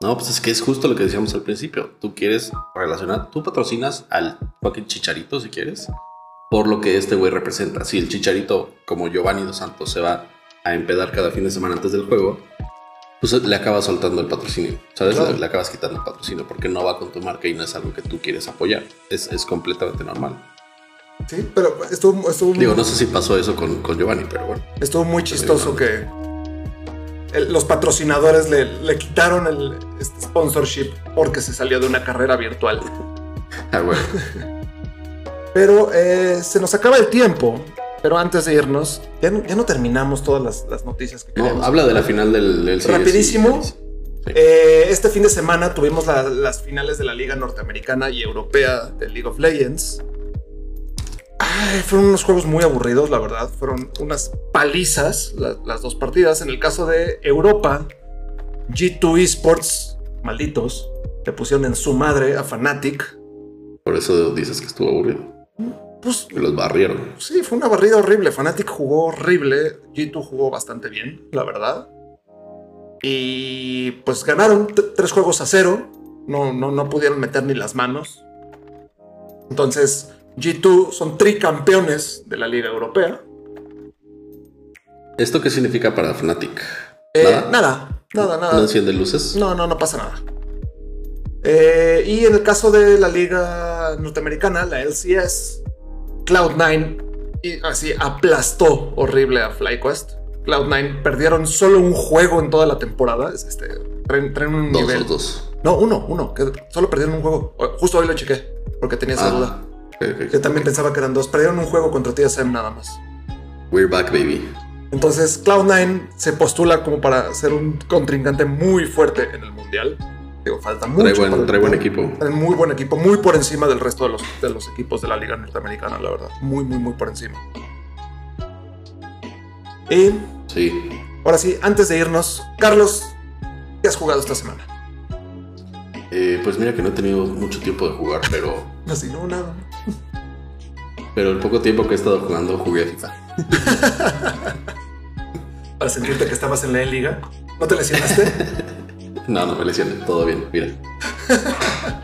No, pues es que es justo lo que decíamos al principio. Tú quieres relacionar, tú patrocinas al fucking chicharito si quieres. por lo que este güey representa. Si el chicharito, como Giovanni Dos Santos, se va a empedar cada fin de semana antes del juego, pues le acabas soltando el patrocinio, ¿sabes? Claro. Le, le acabas quitando el patrocinio porque no va con tu marca y no es algo que tú quieres apoyar. Es, es completamente normal. Sí, pero estuvo, estuvo, Digo, no sé si pasó eso con, con Giovanni, pero bueno. estuvo muy chistoso que el- los patrocinadores le, le quitaron el este sponsorship porque se salió de una carrera virtual. (laughs) Ah, bueno. (laughs) Pero eh, se nos acaba el tiempo. Pero antes de irnos, ya no, ya no terminamos todas las, las noticias que No, habla de la final del, del. Rapidísimo. Sí. Eh, este fin de semana tuvimos la- las finales de la Liga Norteamericana y Europea de League of Legends. Ay, fueron unos juegos muy aburridos, la verdad. Fueron unas palizas la- las dos partidas. En el caso de Europa, G2 Esports, malditos, le pusieron en su madre a Fnatic. Por eso dices que estuvo aburrido. Pues los barrieron. sí, fue una barrida horrible. Fnatic jugó horrible. G2 jugó bastante bien, la verdad. Y pues ganaron tres juegos a cero. No, no, no pudieron meter ni las manos. Entonces, G2 son tricampeones de la Liga Europea. ¿Esto qué significa para Fnatic? Eh, ¿Nada? nada, nada, nada. ¿No enciende luces? No, no, no pasa nada. Eh, y en el caso de la liga norteamericana, la LCS, Cloud9 y así aplastó horrible a FlyQuest. Cloud9 perdieron solo un juego en toda la temporada. Es Este, traen, traen un Dos, nivel. dos. No, uno, uno. Que solo perdieron un juego. Justo hoy lo chequé porque tenía esa Ah, duda. ok, Yo también pensaba que eran dos. Perdieron un juego contra TSM nada más. We're back, baby. Entonces Cloud9 se postula como para ser un contrincante muy fuerte en el mundial. Digo, falta mucho. Trae buen, trae buen equipo. Traen muy buen equipo, muy por encima del resto de los, de los equipos de la liga norteamericana, la verdad. Muy, muy, muy por encima. Y Sí. ahora sí, antes de irnos, Carlos, ¿qué has jugado esta semana? Eh, pues mira que no he tenido mucho tiempo de jugar, (laughs) pero, Así, no, nada. pero el poco tiempo que he estado jugando jugué a FIFA. (laughs) Para sentirte que estabas en la liga. ¿No te lesionaste? (laughs) No, no me lesioné, todo bien, mira. (laughs)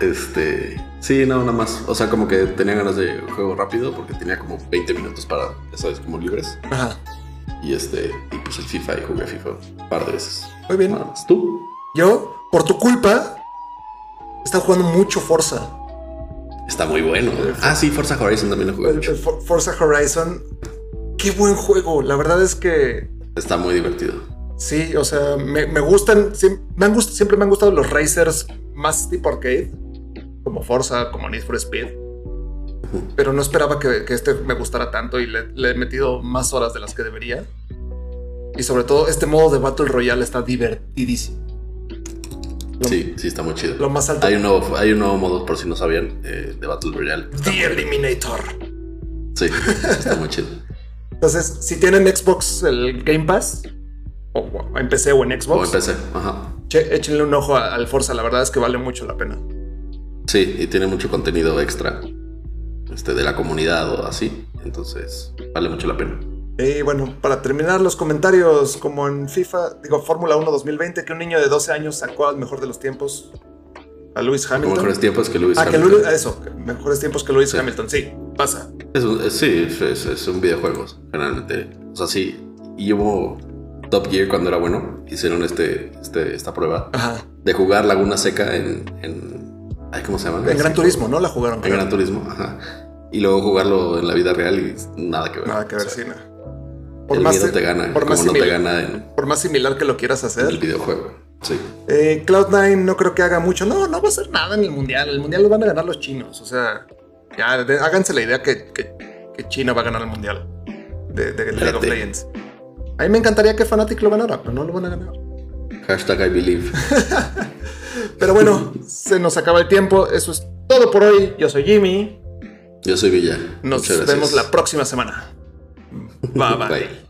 Este, sí, no, nada más. O sea, como que tenía ganas de juego rápido porque tenía como 20 minutos para, ya sabes, como libres. Ajá. Y este, y pues el FIFA y jugué FIFA un par de veces. Muy bien. Nada más. ¿Tú? Yo, por tu culpa, estado jugando mucho Forza. Está muy bueno. Ah, sí, Forza Horizon también lo jugué El- mucho. For- Forza Horizon. Qué buen juego. La verdad es que Está muy divertido. Sí, o sea, me, me gustan. siem- me han siempre me han gustado los racers más tipo arcade, como Forza, como Need for Speed. Pero no esperaba que, que este me gustara tanto y le, le he metido más horas de las que debería. Y sobre todo, este modo de Battle Royale está divertidísimo. Lo, Sí, sí, está muy chido. lo más alto. Hay un nuevo, hay un nuevo modo, por si no sabían, eh, de Battle Royale. The Eliminator. Sí, está muy chido. (laughs) Entonces, si tienen Xbox, el Game Pass, o, o en PC o en O Xbox, empecé, ajá. che- échenle un ojo a- al Forza. La verdad es que vale mucho la pena. Sí, y tiene mucho contenido extra este, de la comunidad o así. Entonces, vale mucho la pena. Y bueno, para terminar los comentarios, como en FIFA, digo, Fórmula 1 2020, que un niño de 12 años sacó al mejor de los tiempos a Lewis Hamilton. mejores tiempos que Lewis ah, que Hamilton. Lewis- eso, que mejores tiempos que Lewis Sí. Hamilton. Sí, pasa. Es un- es- sí, es un videojuego, generalmente. O sea, sí. Y hubo Top Gear cuando era bueno. Hicieron este, este, esta prueba Ajá. de jugar Laguna Seca en. en ay, ¿Cómo se llama? En Gran Turismo, ¿no? La jugaron. En. Gran Turismo, ajá. Y luego jugarlo en la vida real y nada que ver. Nada que ver, O sea, sí, no. Por el más, miedo te gana, por más no te gana en, por más similar que lo quieras en el hacer. videojuego. Sí. Eh, Cloud9 no creo que haga mucho. No, no va a hacer nada en el mundial. El mundial lo van a ganar los chinos. O sea, ya de- háganse la idea que, que- que China va a ganar el mundial de, de League of. Legends. A mí me encantaría que Fnatic lo ganara, pero no lo van a ganar. Hashtag I believe. (laughs) Pero bueno, se nos acaba el tiempo. Eso es todo por hoy. Yo soy Jimmy. Yo soy Villa. Nos Muchas gracias. vemos la próxima semana. Bye bye. Bye.